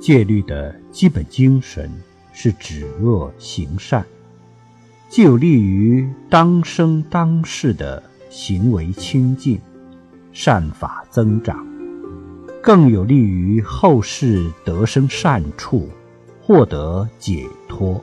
戒律的基本精神是止恶行善既有利于当生当世的行为清净善法增长更有利于后世得生善处获得解脱。